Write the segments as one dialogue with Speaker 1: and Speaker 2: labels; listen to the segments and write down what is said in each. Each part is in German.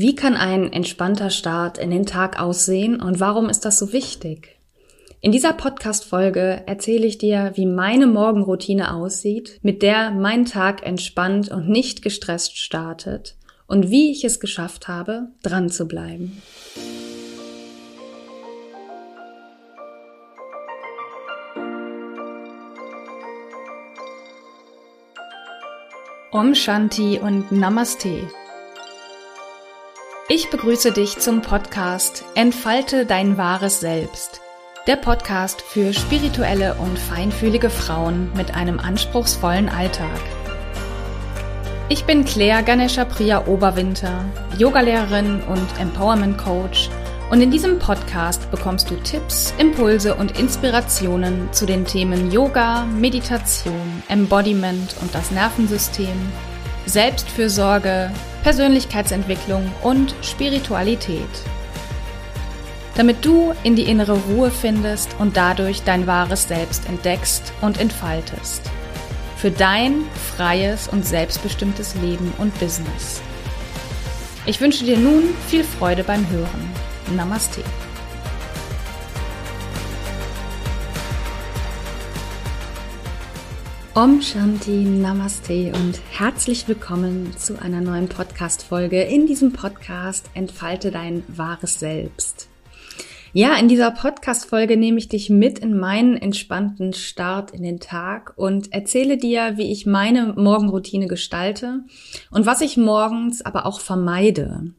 Speaker 1: Wie kann ein entspannter Start in den Tag aussehen und warum ist das so wichtig? In dieser Podcast-Folge erzähle ich dir, wie meine Morgenroutine aussieht, mit der mein Tag entspannt und nicht gestresst startet und wie ich es geschafft habe, dran zu bleiben. Om Shanti und Namaste. Ich begrüße dich zum Podcast Entfalte dein wahres Selbst. Der Podcast für spirituelle und feinfühlige Frauen mit einem anspruchsvollen Alltag. Ich bin Claire Ganesha Priya Oberwinter, Yogalehrerin und Empowerment Coach. Und in diesem Podcast bekommst du Tipps, Impulse und Inspirationen zu den Themen Yoga, Meditation, Embodiment und das Nervensystem, Selbstfürsorge, Persönlichkeitsentwicklung und Spiritualität damit du in die innere Ruhe findest und dadurch dein wahres Selbst entdeckst und entfaltest. Für dein freies und selbstbestimmtes Leben und Business. Ich wünsche dir nun viel Freude beim Hören. Namaste. Om Shanti Namaste und herzlich willkommen zu einer neuen Podcast-Folge. In diesem Podcast entfalte dein wahres Selbst. Ja, in dieser Podcast-Folge nehme ich dich mit in meinen entspannten Start in den Tag und erzähle dir, wie ich meine Morgenroutine gestalte und was ich morgens aber auch vermeide.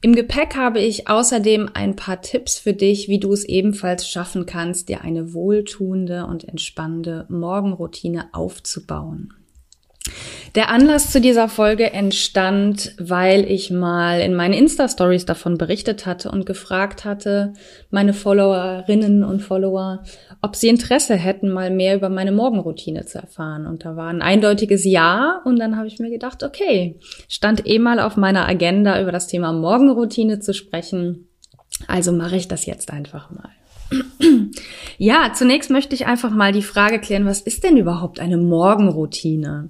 Speaker 1: Im Gepäck habe ich außerdem ein paar Tipps für dich, wie du es ebenfalls schaffen kannst, dir eine wohltuende und entspannende Morgenroutine aufzubauen. Der Anlass zu dieser Folge entstand, weil ich mal in meinen Insta-Stories davon berichtet hatte und gefragt hatte, meine Followerinnen und Follower, ob sie Interesse hätten, mal mehr über meine Morgenroutine zu erfahren. Und da war ein eindeutiges Ja. Und dann habe ich mir gedacht, okay, stand eh mal auf meiner Agenda, über das Thema Morgenroutine zu sprechen. Also mache ich das jetzt einfach mal. Ja, zunächst möchte ich einfach mal die Frage klären, was ist denn überhaupt eine Morgenroutine?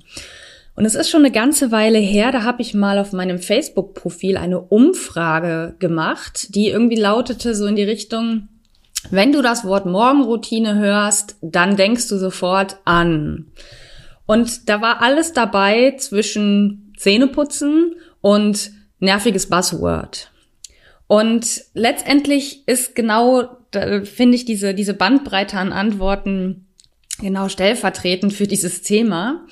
Speaker 1: Und es ist schon eine ganze Weile her, da habe ich mal auf meinem Facebook-Profil eine Umfrage gemacht, die irgendwie lautete so in die Richtung, wenn du das Wort Morgenroutine hörst, dann denkst du sofort an. Und da war alles dabei zwischen Zähneputzen und nerviges Buzzword. Und letztendlich ist genau, finde ich, diese, diese Bandbreite an Antworten genau stellvertretend für dieses Thema.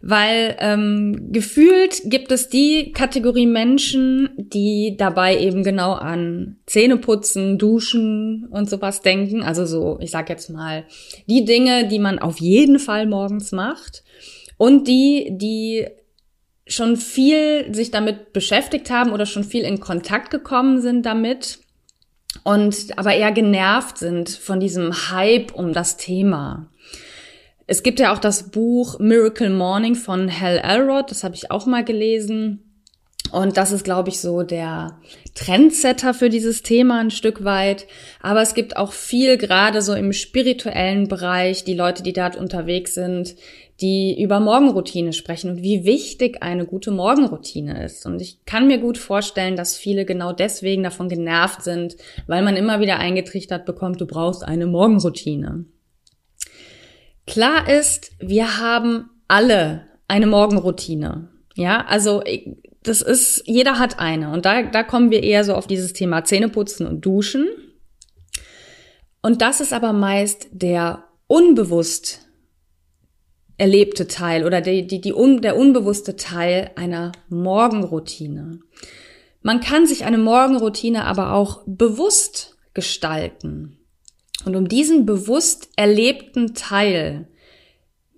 Speaker 1: Weil ähm, gefühlt gibt es die Kategorie Menschen, die dabei eben genau an Zähneputzen, Duschen und sowas denken. Also so, ich sag jetzt mal, die Dinge, die man auf jeden Fall morgens macht. Und die, die schon viel sich damit beschäftigt haben oder schon viel in Kontakt gekommen sind damit und aber eher genervt sind von diesem Hype um das Thema. Es gibt ja auch das Buch Miracle Morning von Hal Elrod, das habe ich auch mal gelesen. Und das ist, glaube ich, so der Trendsetter für dieses Thema ein Stück weit. Aber es gibt auch viel, gerade so im spirituellen Bereich, die Leute, die dort unterwegs sind, die über Morgenroutine sprechen und wie wichtig eine gute Morgenroutine ist. Und ich kann mir gut vorstellen, dass viele genau deswegen davon genervt sind, weil man immer wieder eingetrichtert bekommt, du brauchst eine Morgenroutine. Klar ist, wir haben alle eine Morgenroutine. Ja, also das ist, jeder hat eine. Und da, da kommen wir eher so auf dieses Thema Zähneputzen und Duschen. Und das ist aber meist der unbewusst erlebte Teil oder die, die, die un, der unbewusste Teil einer Morgenroutine. Man kann sich eine Morgenroutine aber auch bewusst gestalten. Und um diesen bewusst erlebten Teil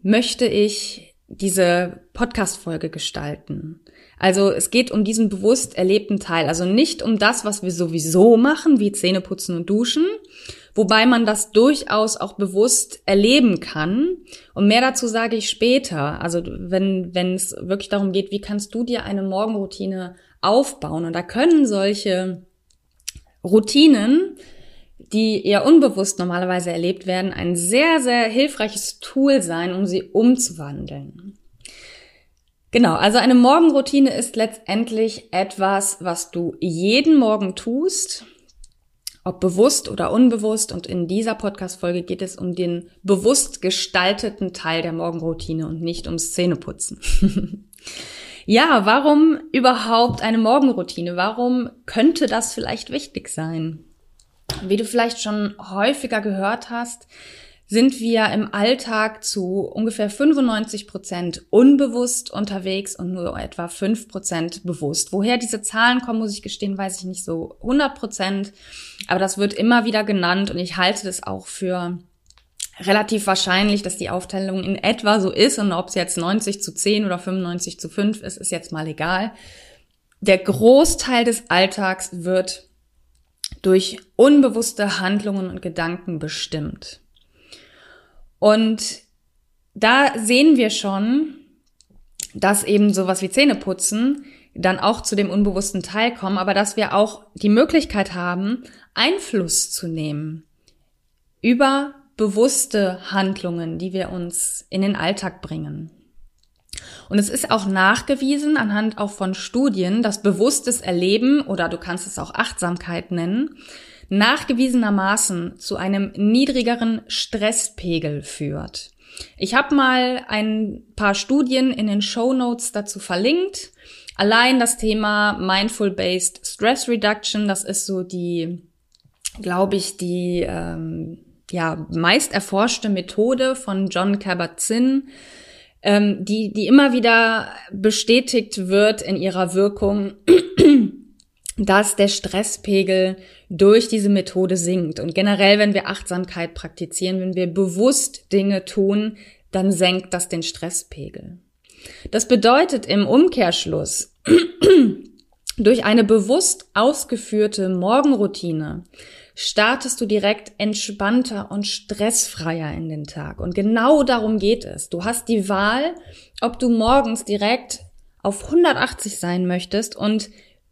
Speaker 1: möchte ich diese Podcast-Folge gestalten. Also es geht um diesen bewusst erlebten Teil, also nicht um das, was wir sowieso machen, wie Zähneputzen und Duschen, wobei man das durchaus auch bewusst erleben kann. Und mehr dazu sage ich später. Also wenn, wenn es wirklich darum geht, wie kannst du dir eine Morgenroutine aufbauen? Und da können solche Routinen, die eher unbewusst normalerweise erlebt werden, ein sehr, sehr hilfreiches Tool sein, um sie umzuwandeln. Genau, also eine Morgenroutine ist letztendlich etwas, was du jeden Morgen tust, ob bewusst oder unbewusst. Und in dieser Podcast-Folge geht es um den bewusst gestalteten Teil der Morgenroutine und nicht ums Zähneputzen. ja, warum überhaupt eine Morgenroutine? Warum könnte das vielleicht wichtig sein? Wie du vielleicht schon häufiger gehört hast, sind wir im Alltag zu ungefähr 95 Prozent unbewusst unterwegs und nur etwa 5 Prozent bewusst. Woher diese Zahlen kommen, muss ich gestehen, weiß ich nicht so 100 Prozent. Aber das wird immer wieder genannt und ich halte das auch für relativ wahrscheinlich, dass die Aufteilung in etwa so ist und ob es jetzt 90 zu 10 oder 95 zu 5 ist, ist jetzt mal egal. Der Großteil des Alltags wird durch unbewusste Handlungen und Gedanken bestimmt. Und da sehen wir schon, dass eben sowas wie Zähneputzen dann auch zu dem unbewussten Teil kommen, aber dass wir auch die Möglichkeit haben, Einfluss zu nehmen über bewusste Handlungen, die wir uns in den Alltag bringen. Und es ist auch nachgewiesen anhand auch von Studien, dass bewusstes Erleben oder du kannst es auch Achtsamkeit nennen, nachgewiesenermaßen zu einem niedrigeren Stresspegel führt. Ich habe mal ein paar Studien in den Show Notes dazu verlinkt. Allein das Thema Mindful-Based Stress Reduction, das ist so die, glaube ich, die ähm, ja meist erforschte Methode von John Kabat-Zinn, ähm, die die immer wieder bestätigt wird in ihrer Wirkung dass der Stresspegel durch diese Methode sinkt. Und generell, wenn wir Achtsamkeit praktizieren, wenn wir bewusst Dinge tun, dann senkt das den Stresspegel. Das bedeutet im Umkehrschluss, durch eine bewusst ausgeführte Morgenroutine startest du direkt entspannter und stressfreier in den Tag. Und genau darum geht es. Du hast die Wahl, ob du morgens direkt auf 180 sein möchtest und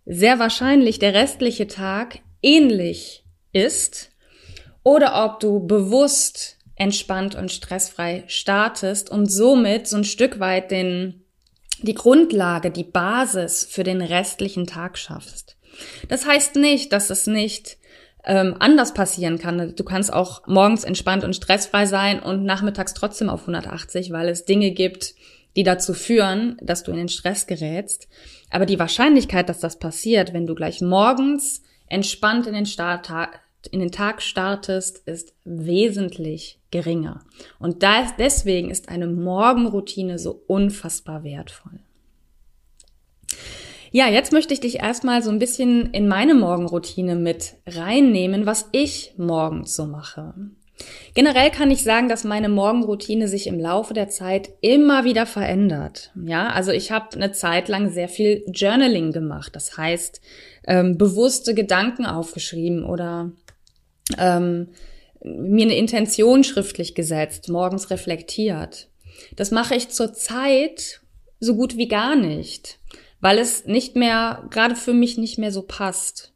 Speaker 1: sehr wahrscheinlich der restliche Tag ähnlich ist oder ob du bewusst entspannt und stressfrei startest und somit so ein Stück weit den, die Grundlage, die Basis für den restlichen Tag schaffst. Das heißt nicht, dass es nicht ähm, anders passieren kann. Du kannst auch morgens entspannt und stressfrei sein und nachmittags trotzdem auf 180, weil es Dinge gibt, die dazu führen, dass du in den Stress gerätst. Aber die Wahrscheinlichkeit, dass das passiert, wenn du gleich morgens entspannt in den, Start, in den Tag startest, ist wesentlich geringer. Und das, deswegen ist eine Morgenroutine so unfassbar wertvoll. Ja, jetzt möchte ich dich erstmal so ein bisschen in meine Morgenroutine mit reinnehmen, was ich morgens so mache. Generell kann ich sagen, dass meine Morgenroutine sich im Laufe der Zeit immer wieder verändert. Ja, also ich habe eine Zeit lang sehr viel Journaling gemacht. Das heißt, ähm, bewusste Gedanken aufgeschrieben oder ähm, mir eine Intention schriftlich gesetzt, morgens reflektiert. Das mache ich zurzeit so gut wie gar nicht, weil es nicht mehr, gerade für mich nicht mehr so passt.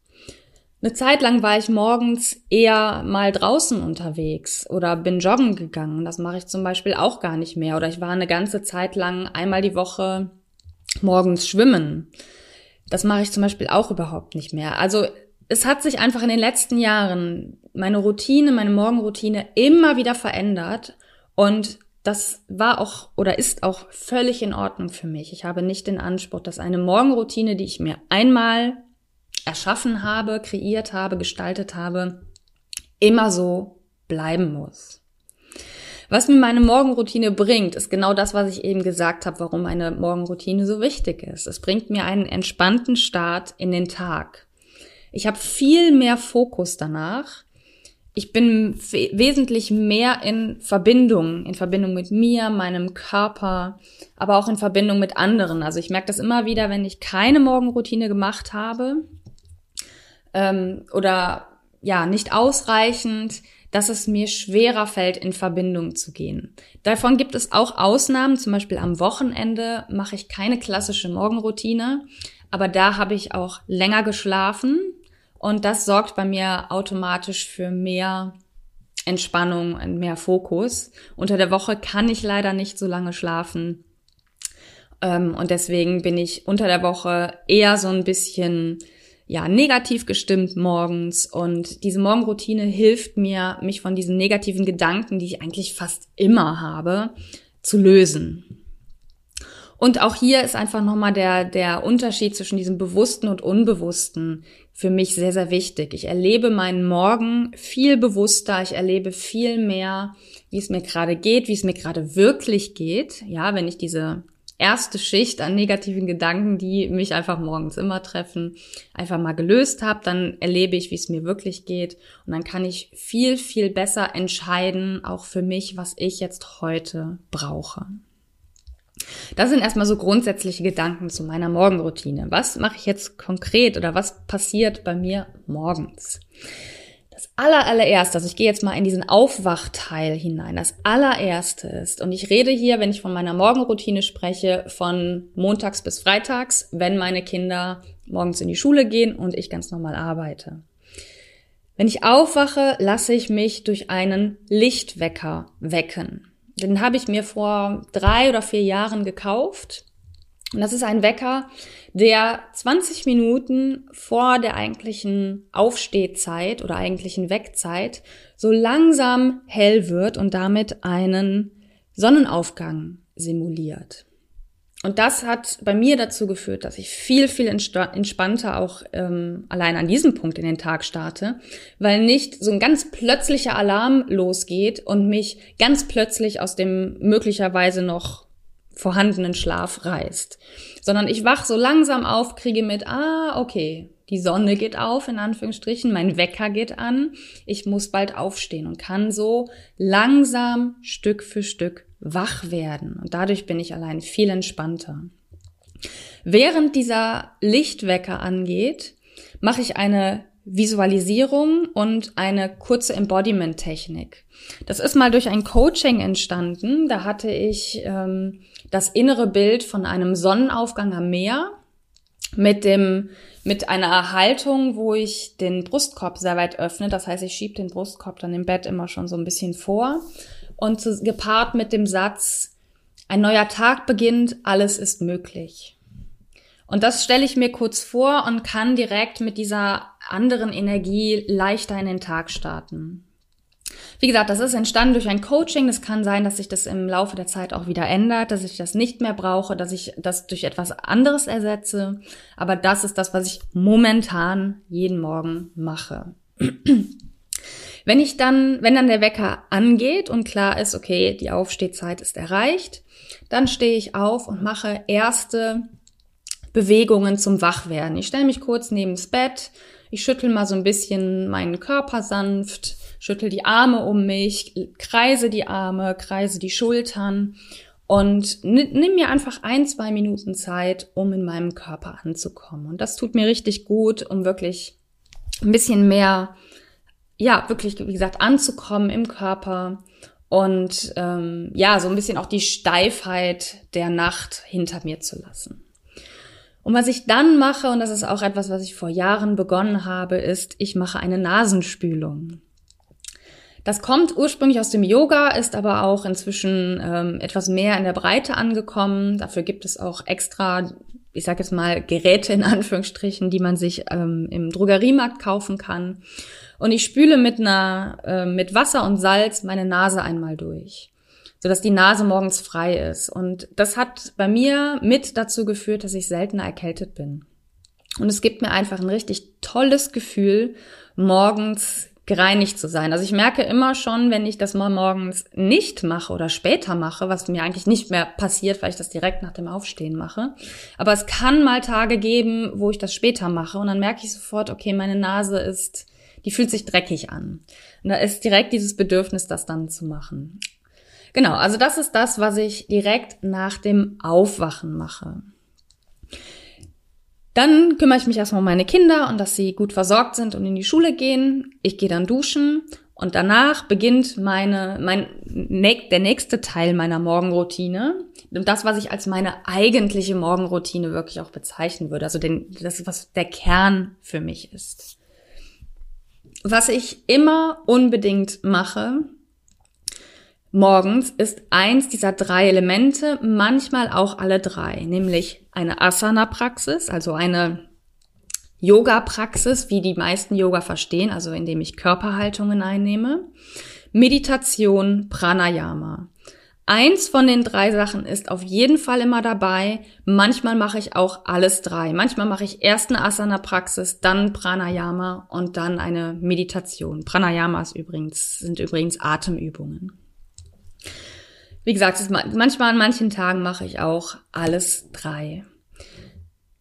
Speaker 1: Eine Zeit lang war ich morgens eher mal draußen unterwegs oder bin joggen gegangen. Das mache ich zum Beispiel auch gar nicht mehr. Oder ich war eine ganze Zeit lang einmal die Woche morgens schwimmen. Das mache ich zum Beispiel auch überhaupt nicht mehr. Also es hat sich einfach in den letzten Jahren meine Routine, meine Morgenroutine immer wieder verändert. Und das war auch oder ist auch völlig in Ordnung für mich. Ich habe nicht den Anspruch, dass eine Morgenroutine, die ich mir einmal erschaffen habe, kreiert habe, gestaltet habe, immer so bleiben muss. Was mir meine Morgenroutine bringt, ist genau das, was ich eben gesagt habe, warum meine Morgenroutine so wichtig ist. Es bringt mir einen entspannten Start in den Tag. Ich habe viel mehr Fokus danach. Ich bin wesentlich mehr in Verbindung, in Verbindung mit mir, meinem Körper, aber auch in Verbindung mit anderen. Also ich merke das immer wieder, wenn ich keine Morgenroutine gemacht habe, ähm, oder ja, nicht ausreichend, dass es mir schwerer fällt, in Verbindung zu gehen. Davon gibt es auch Ausnahmen, zum Beispiel am Wochenende mache ich keine klassische Morgenroutine, aber da habe ich auch länger geschlafen und das sorgt bei mir automatisch für mehr Entspannung und mehr Fokus. Unter der Woche kann ich leider nicht so lange schlafen. Ähm, und deswegen bin ich unter der Woche eher so ein bisschen ja, negativ gestimmt morgens und diese Morgenroutine hilft mir, mich von diesen negativen Gedanken, die ich eigentlich fast immer habe, zu lösen. Und auch hier ist einfach nochmal der, der Unterschied zwischen diesem Bewussten und Unbewussten für mich sehr, sehr wichtig. Ich erlebe meinen Morgen viel bewusster, ich erlebe viel mehr, wie es mir gerade geht, wie es mir gerade wirklich geht. Ja, wenn ich diese erste Schicht an negativen Gedanken, die mich einfach morgens immer treffen, einfach mal gelöst habe, dann erlebe ich, wie es mir wirklich geht und dann kann ich viel, viel besser entscheiden, auch für mich, was ich jetzt heute brauche. Das sind erstmal so grundsätzliche Gedanken zu meiner Morgenroutine. Was mache ich jetzt konkret oder was passiert bei mir morgens? Das allererste, also ich gehe jetzt mal in diesen Aufwachteil hinein. Das allererste ist, und ich rede hier, wenn ich von meiner Morgenroutine spreche, von montags bis freitags, wenn meine Kinder morgens in die Schule gehen und ich ganz normal arbeite. Wenn ich aufwache, lasse ich mich durch einen Lichtwecker wecken. Den habe ich mir vor drei oder vier Jahren gekauft. Und das ist ein Wecker, der 20 Minuten vor der eigentlichen Aufstehzeit oder eigentlichen Weckzeit so langsam hell wird und damit einen Sonnenaufgang simuliert. Und das hat bei mir dazu geführt, dass ich viel, viel entspannter auch ähm, allein an diesem Punkt in den Tag starte, weil nicht so ein ganz plötzlicher Alarm losgeht und mich ganz plötzlich aus dem möglicherweise noch vorhandenen Schlaf reißt, sondern ich wach so langsam auf, kriege mit, ah, okay, die Sonne geht auf, in Anführungsstrichen, mein Wecker geht an, ich muss bald aufstehen und kann so langsam Stück für Stück wach werden. Und dadurch bin ich allein viel entspannter. Während dieser Lichtwecker angeht, mache ich eine Visualisierung und eine kurze Embodiment-Technik. Das ist mal durch ein Coaching entstanden. Da hatte ich ähm, das innere Bild von einem Sonnenaufgang am Meer mit dem mit einer Haltung, wo ich den Brustkorb sehr weit öffne. Das heißt, ich schiebe den Brustkorb dann im Bett immer schon so ein bisschen vor und zu, gepaart mit dem Satz, ein neuer Tag beginnt, alles ist möglich. Und das stelle ich mir kurz vor und kann direkt mit dieser anderen Energie leichter in den Tag starten. Wie gesagt, das ist entstanden durch ein Coaching. Es kann sein, dass sich das im Laufe der Zeit auch wieder ändert, dass ich das nicht mehr brauche, dass ich das durch etwas anderes ersetze. Aber das ist das, was ich momentan jeden Morgen mache. Wenn ich dann, wenn dann der Wecker angeht und klar ist, okay, die Aufstehzeit ist erreicht, dann stehe ich auf und mache erste Bewegungen zum Wachwerden. Ich stelle mich kurz neben das Bett, ich schüttel mal so ein bisschen meinen Körper sanft, schüttel die Arme um mich, kreise die Arme, kreise die Schultern und nimm mir einfach ein, zwei Minuten Zeit, um in meinem Körper anzukommen. Und das tut mir richtig gut, um wirklich ein bisschen mehr ja, wirklich, wie gesagt, anzukommen im Körper und ähm, ja, so ein bisschen auch die Steifheit der Nacht hinter mir zu lassen. Und was ich dann mache, und das ist auch etwas, was ich vor Jahren begonnen habe, ist, ich mache eine Nasenspülung. Das kommt ursprünglich aus dem Yoga, ist aber auch inzwischen ähm, etwas mehr in der Breite angekommen. Dafür gibt es auch extra, ich sage jetzt mal, Geräte in Anführungsstrichen, die man sich ähm, im Drogeriemarkt kaufen kann. Und ich spüle mit einer, äh, mit Wasser und Salz meine Nase einmal durch, sodass die Nase morgens frei ist. Und das hat bei mir mit dazu geführt, dass ich seltener erkältet bin. Und es gibt mir einfach ein richtig tolles Gefühl, morgens gereinigt zu sein. Also ich merke immer schon, wenn ich das mal morgens nicht mache oder später mache, was mir eigentlich nicht mehr passiert, weil ich das direkt nach dem Aufstehen mache. Aber es kann mal Tage geben, wo ich das später mache und dann merke ich sofort, okay, meine Nase ist die fühlt sich dreckig an. Und da ist direkt dieses Bedürfnis, das dann zu machen. Genau, also das ist das, was ich direkt nach dem Aufwachen mache. Dann kümmere ich mich erstmal um meine Kinder und dass sie gut versorgt sind und in die Schule gehen. Ich gehe dann duschen und danach beginnt meine, mein, der nächste Teil meiner Morgenroutine. Das, was ich als meine eigentliche Morgenroutine wirklich auch bezeichnen würde. Also den, das, was der Kern für mich ist. Was ich immer unbedingt mache, morgens ist eins dieser drei Elemente, manchmal auch alle drei, nämlich eine Asana-Praxis, also eine Yoga-Praxis, wie die meisten Yoga verstehen, also indem ich Körperhaltungen einnehme, Meditation, Pranayama. Eins von den drei Sachen ist auf jeden Fall immer dabei. Manchmal mache ich auch alles drei. Manchmal mache ich erst eine Asana-Praxis, dann Pranayama und dann eine Meditation. Pranayama ist übrigens, sind übrigens Atemübungen. Wie gesagt, manchmal an manchen Tagen mache ich auch alles drei.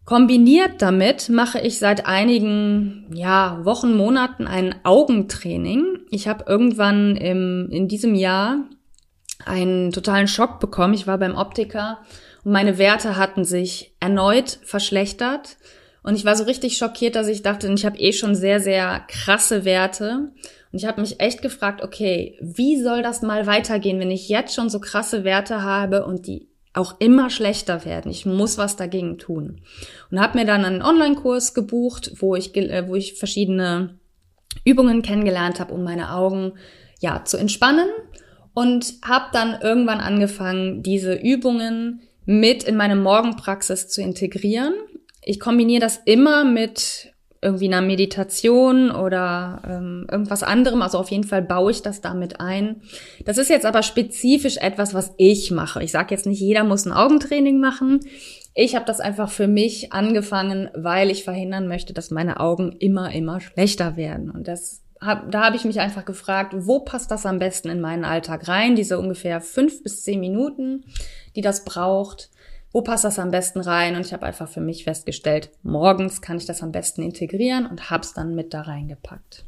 Speaker 1: Kombiniert damit mache ich seit einigen ja, Wochen, Monaten ein Augentraining. Ich habe irgendwann im, in diesem Jahr einen totalen Schock bekommen. Ich war beim Optiker und meine Werte hatten sich erneut verschlechtert. Und ich war so richtig schockiert, dass ich dachte, ich habe eh schon sehr, sehr krasse Werte. Und ich habe mich echt gefragt, okay, wie soll das mal weitergehen, wenn ich jetzt schon so krasse Werte habe und die auch immer schlechter werden. Ich muss was dagegen tun. Und habe mir dann einen Online-Kurs gebucht, wo ich, äh, wo ich verschiedene Übungen kennengelernt habe, um meine Augen ja zu entspannen und habe dann irgendwann angefangen, diese Übungen mit in meine Morgenpraxis zu integrieren. Ich kombiniere das immer mit irgendwie einer Meditation oder ähm, irgendwas anderem. Also auf jeden Fall baue ich das damit ein. Das ist jetzt aber spezifisch etwas, was ich mache. Ich sage jetzt nicht, jeder muss ein Augentraining machen. Ich habe das einfach für mich angefangen, weil ich verhindern möchte, dass meine Augen immer, immer schlechter werden. Und das hab, da habe ich mich einfach gefragt, wo passt das am besten in meinen Alltag rein? Diese ungefähr fünf bis zehn Minuten, die das braucht wo passt das am besten rein? Und ich habe einfach für mich festgestellt, morgens kann ich das am besten integrieren und habe es dann mit da reingepackt.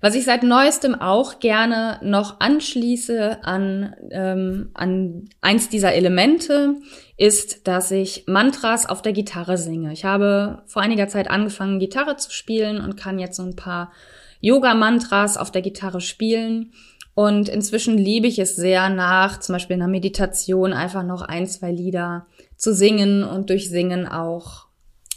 Speaker 1: Was ich seit neuestem auch gerne noch anschließe an, ähm, an eins dieser Elemente, ist, dass ich Mantras auf der Gitarre singe. Ich habe vor einiger Zeit angefangen, Gitarre zu spielen und kann jetzt so ein paar Yoga-Mantras auf der Gitarre spielen. Und inzwischen liebe ich es sehr nach, zum Beispiel in der Meditation, einfach noch ein, zwei Lieder zu singen und durch Singen auch,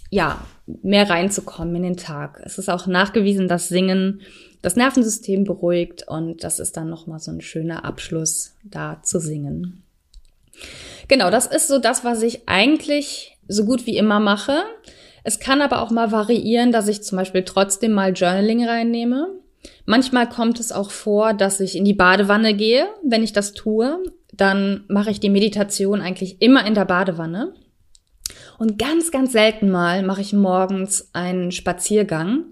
Speaker 1: ja, mehr reinzukommen in den Tag. Es ist auch nachgewiesen, dass Singen das Nervensystem beruhigt und das ist dann nochmal so ein schöner Abschluss, da zu singen. Genau, das ist so das, was ich eigentlich so gut wie immer mache. Es kann aber auch mal variieren, dass ich zum Beispiel trotzdem mal Journaling reinnehme. Manchmal kommt es auch vor, dass ich in die Badewanne gehe. Wenn ich das tue, dann mache ich die Meditation eigentlich immer in der Badewanne. Und ganz, ganz selten mal mache ich morgens einen Spaziergang.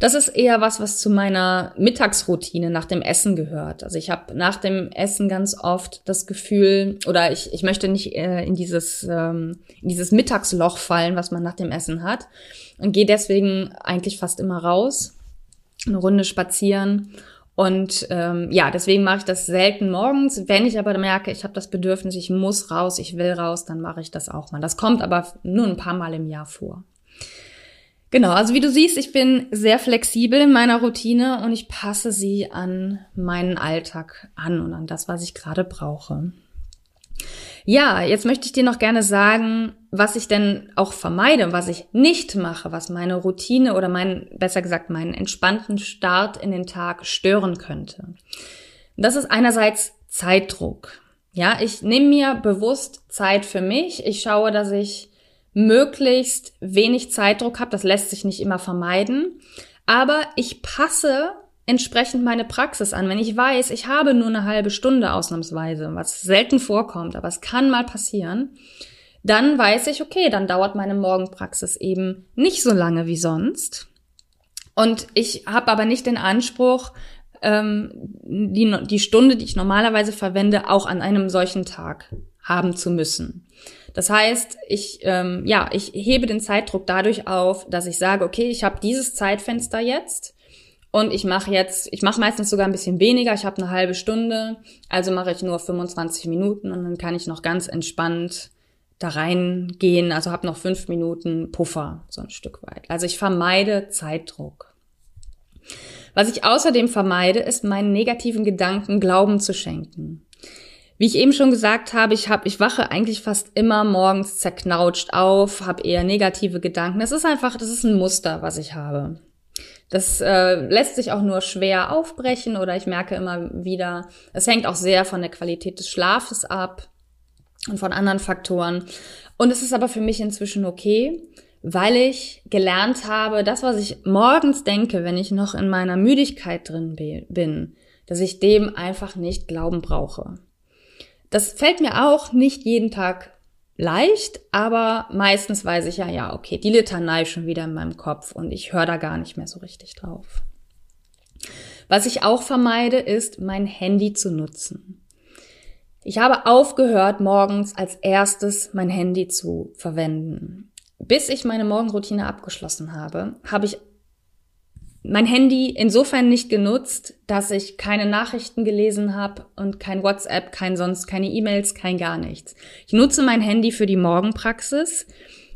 Speaker 1: Das ist eher was, was zu meiner Mittagsroutine nach dem Essen gehört. Also ich habe nach dem Essen ganz oft das Gefühl, oder ich, ich möchte nicht äh, in, dieses, ähm, in dieses Mittagsloch fallen, was man nach dem Essen hat. Und gehe deswegen eigentlich fast immer raus eine Runde spazieren. Und ähm, ja, deswegen mache ich das selten morgens. Wenn ich aber merke, ich habe das Bedürfnis, ich muss raus, ich will raus, dann mache ich das auch mal. Das kommt aber nur ein paar Mal im Jahr vor. Genau, also wie du siehst, ich bin sehr flexibel in meiner Routine und ich passe sie an meinen Alltag an und an das, was ich gerade brauche. Ja, jetzt möchte ich dir noch gerne sagen, was ich denn auch vermeide, was ich nicht mache, was meine Routine oder mein, besser gesagt, meinen entspannten Start in den Tag stören könnte. Das ist einerseits Zeitdruck. Ja, ich nehme mir bewusst Zeit für mich. Ich schaue, dass ich möglichst wenig Zeitdruck habe. Das lässt sich nicht immer vermeiden. Aber ich passe entsprechend meine Praxis an. Wenn ich weiß, ich habe nur eine halbe Stunde ausnahmsweise, was selten vorkommt, aber es kann mal passieren, dann weiß ich, okay, dann dauert meine Morgenpraxis eben nicht so lange wie sonst. Und ich habe aber nicht den Anspruch, ähm, die, die Stunde, die ich normalerweise verwende, auch an einem solchen Tag haben zu müssen. Das heißt, ich ähm, ja, ich hebe den Zeitdruck dadurch auf, dass ich sage, okay, ich habe dieses Zeitfenster jetzt und ich mache jetzt, ich mache meistens sogar ein bisschen weniger. Ich habe eine halbe Stunde, also mache ich nur 25 Minuten und dann kann ich noch ganz entspannt da reingehen. Also habe noch fünf Minuten Puffer, so ein Stück weit. Also ich vermeide Zeitdruck. Was ich außerdem vermeide, ist meinen negativen Gedanken Glauben zu schenken. Wie ich eben schon gesagt habe, ich habe, ich wache eigentlich fast immer morgens zerknautscht auf, habe eher negative Gedanken. Das ist einfach, das ist ein Muster, was ich habe. Das äh, lässt sich auch nur schwer aufbrechen oder ich merke immer wieder, es hängt auch sehr von der Qualität des Schlafes ab und von anderen Faktoren. Und es ist aber für mich inzwischen okay, weil ich gelernt habe, das, was ich morgens denke, wenn ich noch in meiner Müdigkeit drin bin, dass ich dem einfach nicht glauben brauche. Das fällt mir auch nicht jeden Tag leicht, aber meistens weiß ich ja, ja, okay, die Litanei schon wieder in meinem Kopf und ich höre da gar nicht mehr so richtig drauf. Was ich auch vermeide, ist, mein Handy zu nutzen. Ich habe aufgehört, morgens als erstes mein Handy zu verwenden. Bis ich meine Morgenroutine abgeschlossen habe, habe ich mein Handy insofern nicht genutzt, dass ich keine Nachrichten gelesen habe und kein WhatsApp, kein sonst, keine E-Mails, kein gar nichts. Ich nutze mein Handy für die Morgenpraxis,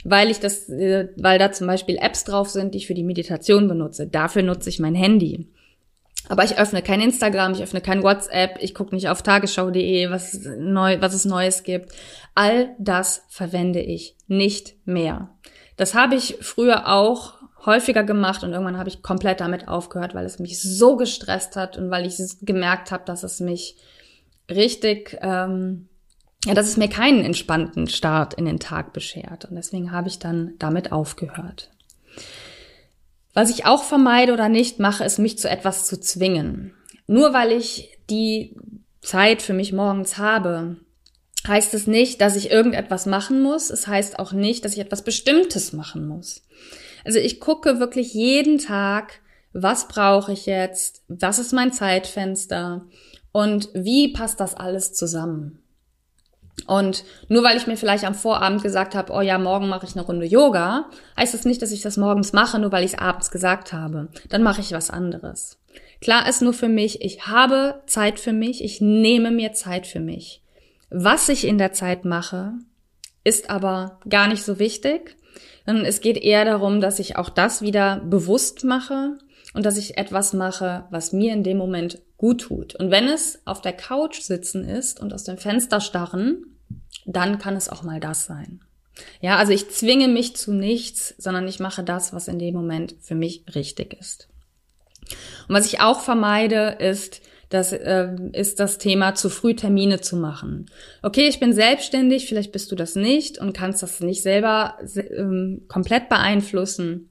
Speaker 1: weil ich das, äh, weil da zum Beispiel Apps drauf sind, die ich für die Meditation benutze. Dafür nutze ich mein Handy. Aber ich öffne kein Instagram, ich öffne kein WhatsApp, ich gucke nicht auf tagesschau.de, was, neu, was es Neues gibt. All das verwende ich nicht mehr. Das habe ich früher auch häufiger gemacht und irgendwann habe ich komplett damit aufgehört, weil es mich so gestresst hat und weil ich gemerkt habe, dass es mich richtig, ähm, ja, dass es mir keinen entspannten Start in den Tag beschert. Und deswegen habe ich dann damit aufgehört. Was ich auch vermeide oder nicht mache, ist mich zu etwas zu zwingen. Nur weil ich die Zeit für mich morgens habe, heißt es nicht, dass ich irgendetwas machen muss. Es heißt auch nicht, dass ich etwas Bestimmtes machen muss. Also ich gucke wirklich jeden Tag, was brauche ich jetzt, was ist mein Zeitfenster und wie passt das alles zusammen. Und nur weil ich mir vielleicht am Vorabend gesagt habe, oh ja, morgen mache ich eine Runde Yoga, heißt das nicht, dass ich das morgens mache, nur weil ich es abends gesagt habe. Dann mache ich was anderes. Klar ist nur für mich, ich habe Zeit für mich, ich nehme mir Zeit für mich. Was ich in der Zeit mache, ist aber gar nicht so wichtig, sondern es geht eher darum, dass ich auch das wieder bewusst mache und dass ich etwas mache, was mir in dem Moment gut tut. Und wenn es auf der Couch sitzen ist und aus dem Fenster starren, dann kann es auch mal das sein. Ja, also ich zwinge mich zu nichts, sondern ich mache das, was in dem Moment für mich richtig ist. Und was ich auch vermeide, ist, das äh, ist das Thema, zu früh Termine zu machen. Okay, ich bin selbstständig, vielleicht bist du das nicht und kannst das nicht selber ähm, komplett beeinflussen.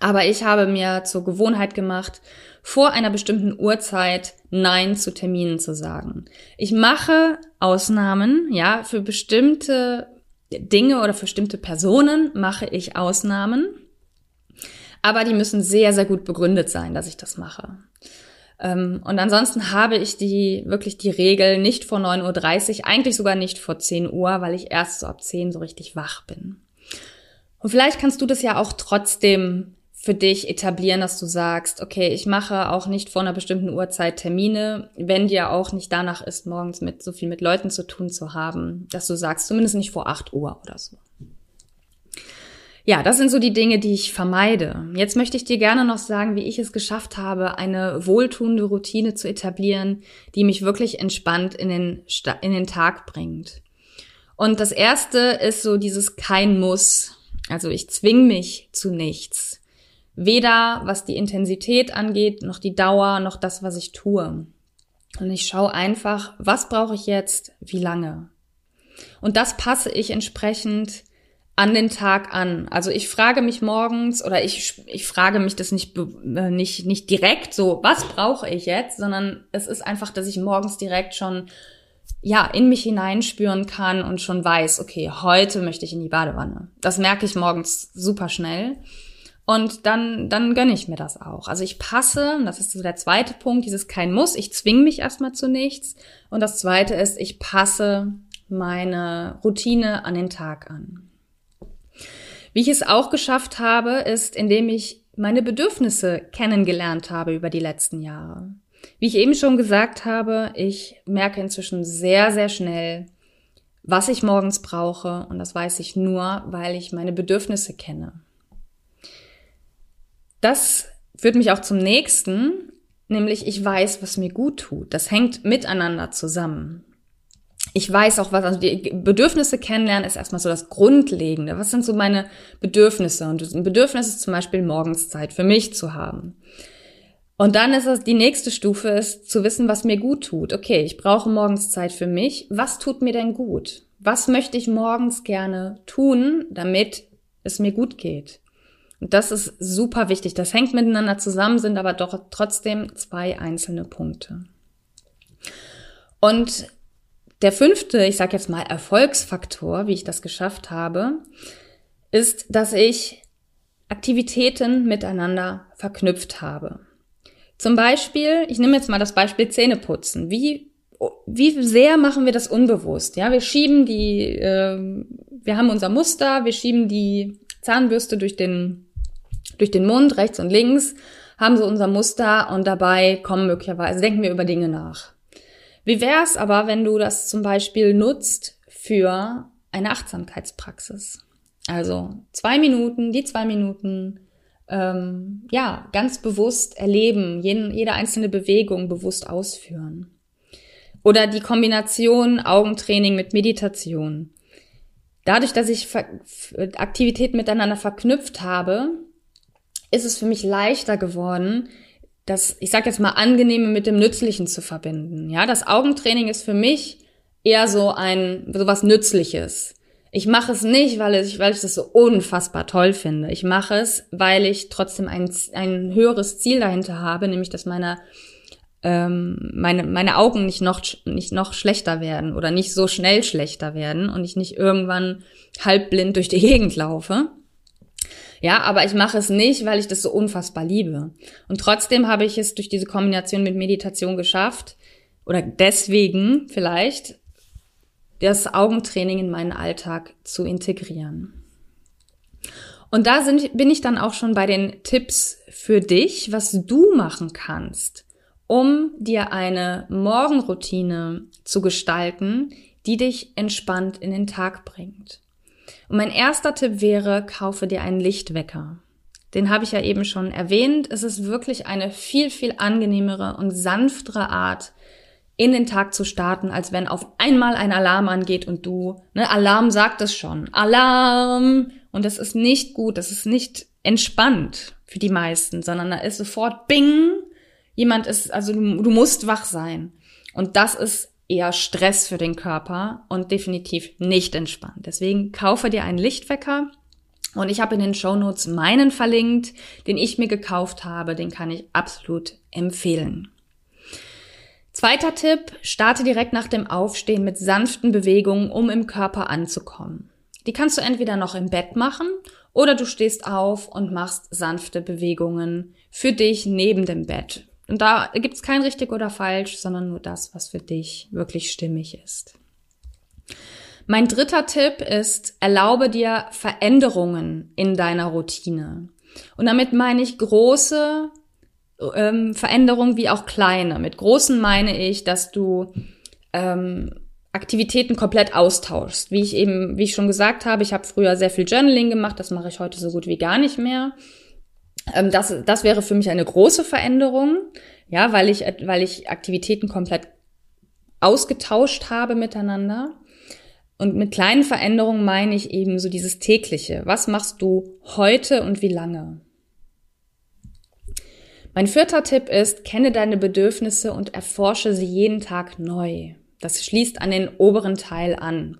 Speaker 1: Aber ich habe mir zur Gewohnheit gemacht, vor einer bestimmten Uhrzeit Nein zu Terminen zu sagen. Ich mache Ausnahmen, ja, für bestimmte Dinge oder für bestimmte Personen mache ich Ausnahmen. Aber die müssen sehr, sehr gut begründet sein, dass ich das mache. Ähm, und ansonsten habe ich die, wirklich die Regel nicht vor 9.30 Uhr, eigentlich sogar nicht vor 10 Uhr, weil ich erst so ab 10 so richtig wach bin. Und vielleicht kannst du das ja auch trotzdem für dich etablieren, dass du sagst, okay, ich mache auch nicht vor einer bestimmten Uhrzeit Termine, wenn dir auch nicht danach ist, morgens mit so viel mit Leuten zu tun zu haben, dass du sagst, zumindest nicht vor 8 Uhr oder so. Ja, das sind so die Dinge, die ich vermeide. Jetzt möchte ich dir gerne noch sagen, wie ich es geschafft habe, eine wohltuende Routine zu etablieren, die mich wirklich entspannt in den, in den Tag bringt. Und das erste ist so dieses kein Muss. Also ich zwing mich zu nichts. Weder was die Intensität angeht, noch die Dauer, noch das, was ich tue. Und ich schaue einfach, was brauche ich jetzt, wie lange. Und das passe ich entsprechend an den Tag an. Also ich frage mich morgens oder ich, ich frage mich das nicht, äh, nicht, nicht direkt so, was brauche ich jetzt, sondern es ist einfach, dass ich morgens direkt schon ja, in mich hineinspüren kann und schon weiß, okay, heute möchte ich in die Badewanne. Das merke ich morgens super schnell. Und dann, dann gönne ich mir das auch. Also ich passe, und das ist so der zweite Punkt, dieses kein Muss, ich zwinge mich erstmal zu nichts. Und das zweite ist, ich passe meine Routine an den Tag an. Wie ich es auch geschafft habe, ist, indem ich meine Bedürfnisse kennengelernt habe über die letzten Jahre. Wie ich eben schon gesagt habe, ich merke inzwischen sehr, sehr schnell, was ich morgens brauche. Und das weiß ich nur, weil ich meine Bedürfnisse kenne. Das führt mich auch zum nächsten, nämlich ich weiß, was mir gut tut. Das hängt miteinander zusammen. Ich weiß auch was, also die Bedürfnisse kennenlernen ist erstmal so das Grundlegende. Was sind so meine Bedürfnisse? Und ein Bedürfnis ist zum Beispiel morgens Zeit für mich zu haben. Und dann ist es, die nächste Stufe ist zu wissen, was mir gut tut. Okay, ich brauche morgens Zeit für mich. Was tut mir denn gut? Was möchte ich morgens gerne tun, damit es mir gut geht? Und das ist super wichtig. Das hängt miteinander zusammen, sind aber doch trotzdem zwei einzelne Punkte. Und der fünfte, ich sage jetzt mal Erfolgsfaktor, wie ich das geschafft habe, ist, dass ich Aktivitäten miteinander verknüpft habe. Zum Beispiel, ich nehme jetzt mal das Beispiel Zähneputzen. Wie wie sehr machen wir das unbewusst? Ja, wir schieben die, äh, wir haben unser Muster, wir schieben die Zahnbürste durch den durch den Mund rechts und links, haben so unser Muster und dabei kommen möglicherweise denken wir über Dinge nach. Wie wär's aber, wenn du das zum Beispiel nutzt für eine Achtsamkeitspraxis? Also zwei Minuten, die zwei Minuten, ähm, ja, ganz bewusst erleben, jeden, jede einzelne Bewegung bewusst ausführen. Oder die Kombination Augentraining mit Meditation. Dadurch, dass ich Aktivitäten miteinander verknüpft habe, ist es für mich leichter geworden, das, ich sag jetzt mal, Angenehme mit dem Nützlichen zu verbinden. Ja, das Augentraining ist für mich eher so ein, so was Nützliches. Ich mache es nicht, weil ich, weil ich das so unfassbar toll finde. Ich mache es, weil ich trotzdem ein, ein höheres Ziel dahinter habe, nämlich dass meine, ähm, meine, meine Augen nicht noch, nicht noch schlechter werden oder nicht so schnell schlechter werden und ich nicht irgendwann halbblind durch die Gegend laufe. Ja, aber ich mache es nicht, weil ich das so unfassbar liebe. Und trotzdem habe ich es durch diese Kombination mit Meditation geschafft, oder deswegen vielleicht, das Augentraining in meinen Alltag zu integrieren. Und da sind, bin ich dann auch schon bei den Tipps für dich, was du machen kannst, um dir eine Morgenroutine zu gestalten, die dich entspannt in den Tag bringt. Und mein erster Tipp wäre, kaufe dir einen Lichtwecker. Den habe ich ja eben schon erwähnt. Es ist wirklich eine viel, viel angenehmere und sanftere Art, in den Tag zu starten, als wenn auf einmal ein Alarm angeht und du, ne, Alarm sagt es schon, Alarm! Und das ist nicht gut, das ist nicht entspannt für die meisten, sondern da ist sofort Bing, jemand ist, also du, du musst wach sein. Und das ist eher Stress für den Körper und definitiv nicht entspannt. Deswegen kaufe dir einen Lichtwecker und ich habe in den Show Notes meinen verlinkt, den ich mir gekauft habe, den kann ich absolut empfehlen. Zweiter Tipp, starte direkt nach dem Aufstehen mit sanften Bewegungen, um im Körper anzukommen. Die kannst du entweder noch im Bett machen oder du stehst auf und machst sanfte Bewegungen für dich neben dem Bett. Und da gibt's kein richtig oder falsch, sondern nur das, was für dich wirklich stimmig ist. Mein dritter Tipp ist, erlaube dir Veränderungen in deiner Routine. Und damit meine ich große ähm, Veränderungen wie auch kleine. Mit großen meine ich, dass du ähm, Aktivitäten komplett austauschst. Wie ich eben, wie ich schon gesagt habe, ich habe früher sehr viel Journaling gemacht, das mache ich heute so gut wie gar nicht mehr. Ähm, das, das wäre für mich eine große Veränderung, ja, weil ich, weil ich Aktivitäten komplett ausgetauscht habe miteinander. Und mit kleinen Veränderungen meine ich eben so dieses tägliche. Was machst du heute und wie lange? Mein vierter Tipp ist, kenne deine Bedürfnisse und erforsche sie jeden Tag neu. Das schließt an den oberen Teil an.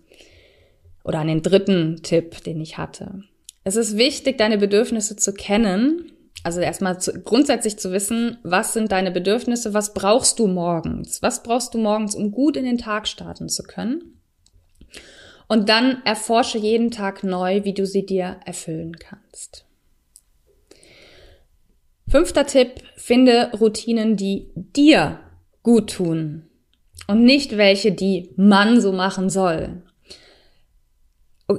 Speaker 1: Oder an den dritten Tipp, den ich hatte. Es ist wichtig, deine Bedürfnisse zu kennen also erstmal zu, grundsätzlich zu wissen, was sind deine Bedürfnisse, was brauchst du morgens? Was brauchst du morgens, um gut in den Tag starten zu können? Und dann erforsche jeden Tag neu, wie du sie dir erfüllen kannst. Fünfter Tipp, finde Routinen, die dir gut tun und nicht welche, die man so machen soll.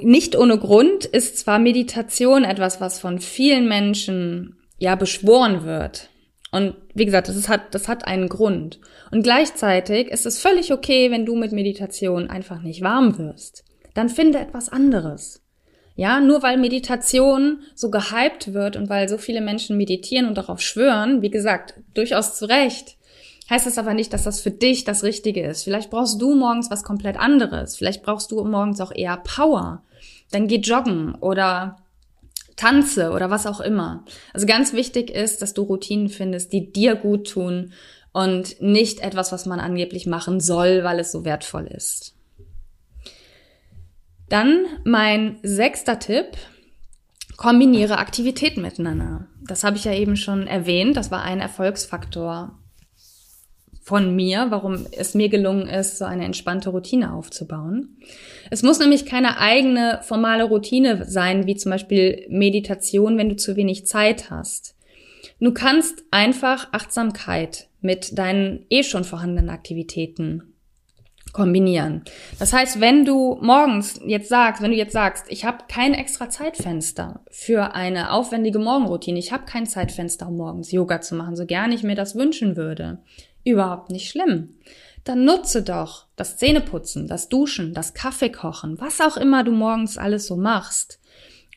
Speaker 1: Nicht ohne Grund ist zwar Meditation etwas, was von vielen Menschen ja beschworen wird. Und wie gesagt, das, ist, hat, das hat einen Grund. Und gleichzeitig ist es völlig okay, wenn du mit Meditation einfach nicht warm wirst. Dann finde etwas anderes. Ja, nur weil Meditation so gehypt wird und weil so viele Menschen meditieren und darauf schwören, wie gesagt, durchaus zu Recht, heißt das aber nicht, dass das für dich das Richtige ist. Vielleicht brauchst du morgens was komplett anderes. Vielleicht brauchst du morgens auch eher Power. Dann geh joggen oder tanze oder was auch immer. Also ganz wichtig ist, dass du Routinen findest, die dir gut tun und nicht etwas, was man angeblich machen soll, weil es so wertvoll ist. Dann mein sechster Tipp. Kombiniere Aktivitäten miteinander. Das habe ich ja eben schon erwähnt. Das war ein Erfolgsfaktor von mir, warum es mir gelungen ist, so eine entspannte Routine aufzubauen. Es muss nämlich keine eigene formale Routine sein, wie zum Beispiel Meditation, wenn du zu wenig Zeit hast. Du kannst einfach Achtsamkeit mit deinen eh schon vorhandenen Aktivitäten kombinieren. Das heißt, wenn du morgens jetzt sagst, wenn du jetzt sagst, ich habe kein extra Zeitfenster für eine aufwendige Morgenroutine, ich habe kein Zeitfenster, um morgens Yoga zu machen, so gern ich mir das wünschen würde, überhaupt nicht schlimm. Dann nutze doch das Zähneputzen, das Duschen, das Kaffeekochen, was auch immer du morgens alles so machst,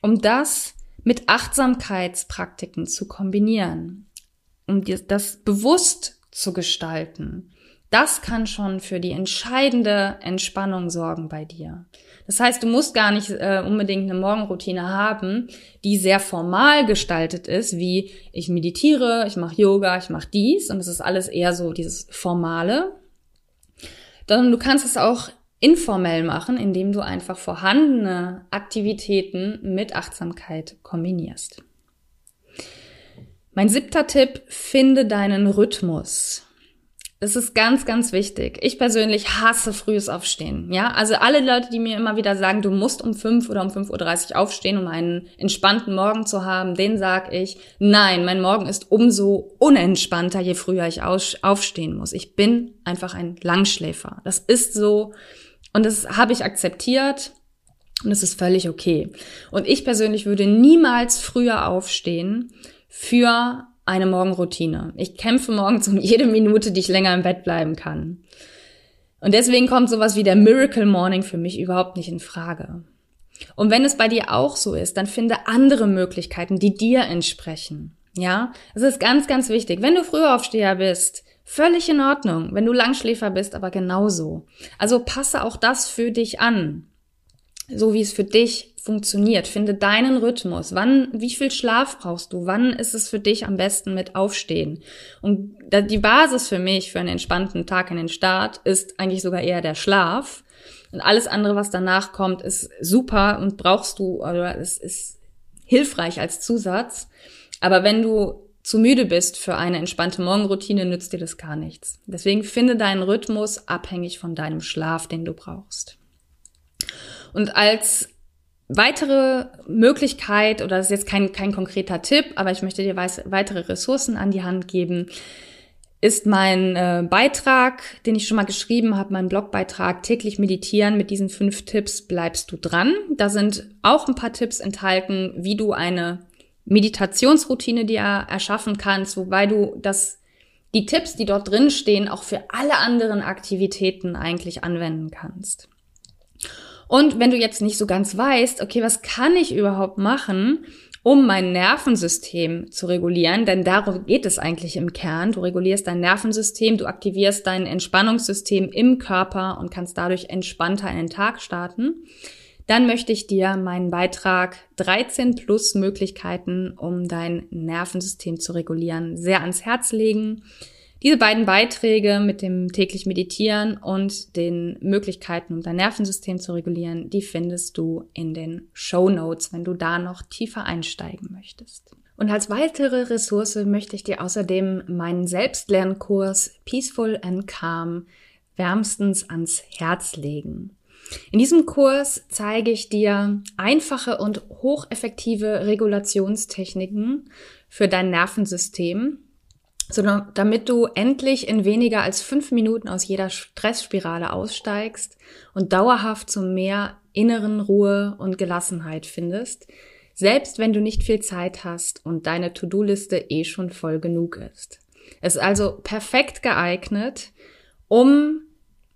Speaker 1: um das mit Achtsamkeitspraktiken zu kombinieren, um dir das bewusst zu gestalten. Das kann schon für die entscheidende Entspannung sorgen bei dir. Das heißt, du musst gar nicht äh, unbedingt eine Morgenroutine haben, die sehr formal gestaltet ist, wie ich meditiere, ich mache Yoga, ich mache dies und es ist alles eher so dieses formale. Sondern du kannst es auch informell machen, indem du einfach vorhandene Aktivitäten mit Achtsamkeit kombinierst. Mein siebter Tipp, finde deinen Rhythmus. Das ist ganz, ganz wichtig. Ich persönlich hasse frühes Aufstehen. Ja, also alle Leute, die mir immer wieder sagen, du musst um fünf oder um fünf Uhr dreißig aufstehen, um einen entspannten Morgen zu haben, denen sag ich, nein, mein Morgen ist umso unentspannter, je früher ich aufstehen muss. Ich bin einfach ein Langschläfer. Das ist so und das habe ich akzeptiert. Und es ist völlig okay. Und ich persönlich würde niemals früher aufstehen für eine Morgenroutine. Ich kämpfe morgens um jede Minute, die ich länger im Bett bleiben kann. Und deswegen kommt sowas wie der Miracle Morning für mich überhaupt nicht in Frage. Und wenn es bei dir auch so ist, dann finde andere Möglichkeiten, die dir entsprechen. Ja, es ist ganz, ganz wichtig. Wenn du Frühaufsteher bist, völlig in Ordnung. Wenn du Langschläfer bist, aber genauso. Also passe auch das für dich an so wie es für dich funktioniert. Finde deinen Rhythmus. Wann, wie viel Schlaf brauchst du? Wann ist es für dich am besten mit Aufstehen? Und die Basis für mich für einen entspannten Tag in den Start ist eigentlich sogar eher der Schlaf. Und alles andere, was danach kommt, ist super und brauchst du, oder es ist hilfreich als Zusatz. Aber wenn du zu müde bist für eine entspannte Morgenroutine, nützt dir das gar nichts. Deswegen finde deinen Rhythmus abhängig von deinem Schlaf, den du brauchst. Und als weitere Möglichkeit, oder das ist jetzt kein, kein konkreter Tipp, aber ich möchte dir weitere Ressourcen an die Hand geben, ist mein äh, Beitrag, den ich schon mal geschrieben habe, mein Blogbeitrag täglich meditieren. Mit diesen fünf Tipps bleibst du dran. Da sind auch ein paar Tipps enthalten, wie du eine Meditationsroutine dir erschaffen kannst, wobei du das, die Tipps, die dort drin stehen, auch für alle anderen Aktivitäten eigentlich anwenden kannst. Und wenn du jetzt nicht so ganz weißt, okay, was kann ich überhaupt machen, um mein Nervensystem zu regulieren, denn darum geht es eigentlich im Kern. Du regulierst dein Nervensystem, du aktivierst dein Entspannungssystem im Körper und kannst dadurch entspannter in den Tag starten. Dann möchte ich dir meinen Beitrag 13 plus Möglichkeiten, um dein Nervensystem zu regulieren, sehr ans Herz legen. Diese beiden Beiträge mit dem täglich Meditieren und den Möglichkeiten, um dein Nervensystem zu regulieren, die findest du in den Show Notes, wenn du da noch tiefer einsteigen möchtest. Und als weitere Ressource möchte ich dir außerdem meinen Selbstlernkurs Peaceful and Calm wärmstens ans Herz legen. In diesem Kurs zeige ich dir einfache und hocheffektive Regulationstechniken für dein Nervensystem, sondern damit du endlich in weniger als fünf Minuten aus jeder Stressspirale aussteigst und dauerhaft zu mehr inneren Ruhe und Gelassenheit findest, selbst wenn du nicht viel Zeit hast und deine To-Do-Liste eh schon voll genug ist. Es ist also perfekt geeignet, um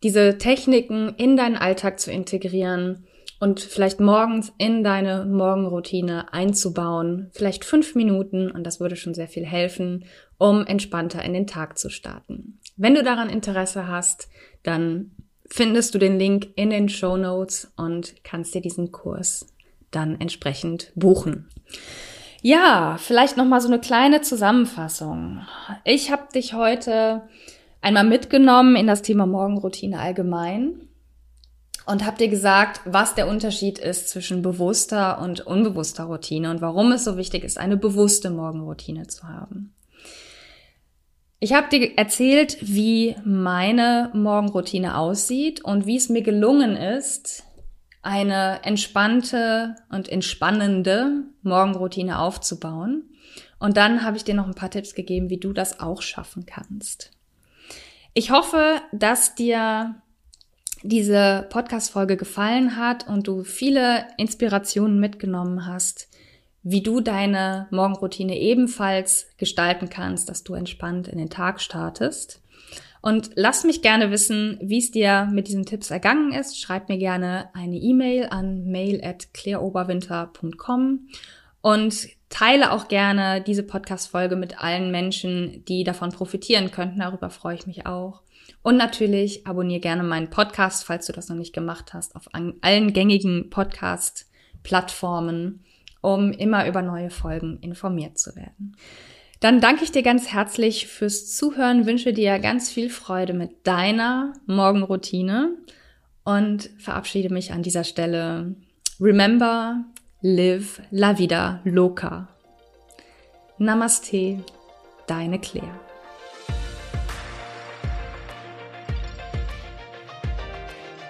Speaker 1: diese Techniken in deinen Alltag zu integrieren und vielleicht morgens in deine Morgenroutine einzubauen. Vielleicht fünf Minuten und das würde schon sehr viel helfen, um entspannter in den Tag zu starten. Wenn du daran Interesse hast, dann findest du den Link in den Show Notes und kannst dir diesen Kurs dann entsprechend buchen. Ja, vielleicht noch mal so eine kleine Zusammenfassung. Ich habe dich heute einmal mitgenommen in das Thema Morgenroutine allgemein und habe dir gesagt, was der Unterschied ist zwischen bewusster und unbewusster Routine und warum es so wichtig ist, eine bewusste Morgenroutine zu haben. Ich habe dir erzählt, wie meine Morgenroutine aussieht und wie es mir gelungen ist, eine entspannte und entspannende Morgenroutine aufzubauen. Und dann habe ich dir noch ein paar Tipps gegeben, wie du das auch schaffen kannst. Ich hoffe, dass dir diese Podcast-Folge gefallen hat und du viele Inspirationen mitgenommen hast, wie du deine Morgenroutine ebenfalls gestalten kannst, dass du entspannt in den Tag startest. Und lass mich gerne wissen, wie es dir mit diesen Tipps ergangen ist. Schreib mir gerne eine E-Mail an mail at claireoberwinter.com und teile auch gerne diese Podcast-Folge mit allen Menschen, die davon profitieren könnten. Darüber freue ich mich auch. Und natürlich abonniere gerne meinen Podcast, falls du das noch nicht gemacht hast, auf allen gängigen Podcast-Plattformen, um immer über neue Folgen informiert zu werden. Dann danke ich dir ganz herzlich fürs Zuhören, wünsche dir ganz viel Freude mit deiner Morgenroutine und verabschiede mich an dieser Stelle. Remember, live la vida loca. Namaste, deine Claire.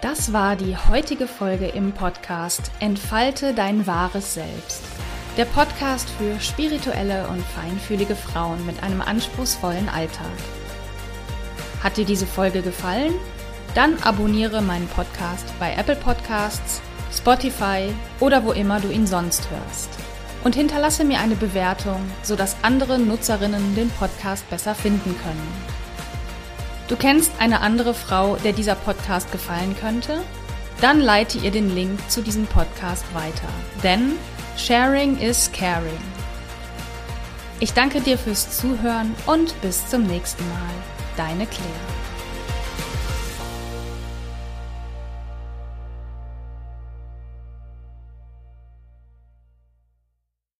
Speaker 1: Das war die heutige Folge im Podcast Entfalte dein wahres Selbst. Der Podcast für spirituelle und feinfühlige Frauen mit einem anspruchsvollen Alltag. Hat dir diese Folge gefallen? Dann abonniere meinen Podcast bei Apple Podcasts, Spotify oder wo immer du ihn sonst hörst. Und hinterlasse mir eine Bewertung, sodass andere Nutzerinnen den Podcast besser finden können. Du kennst eine andere Frau, der dieser Podcast gefallen könnte? Dann leite ihr den Link zu diesem Podcast weiter. Denn Sharing is Caring. Ich danke dir fürs Zuhören und bis zum nächsten Mal. Deine Claire.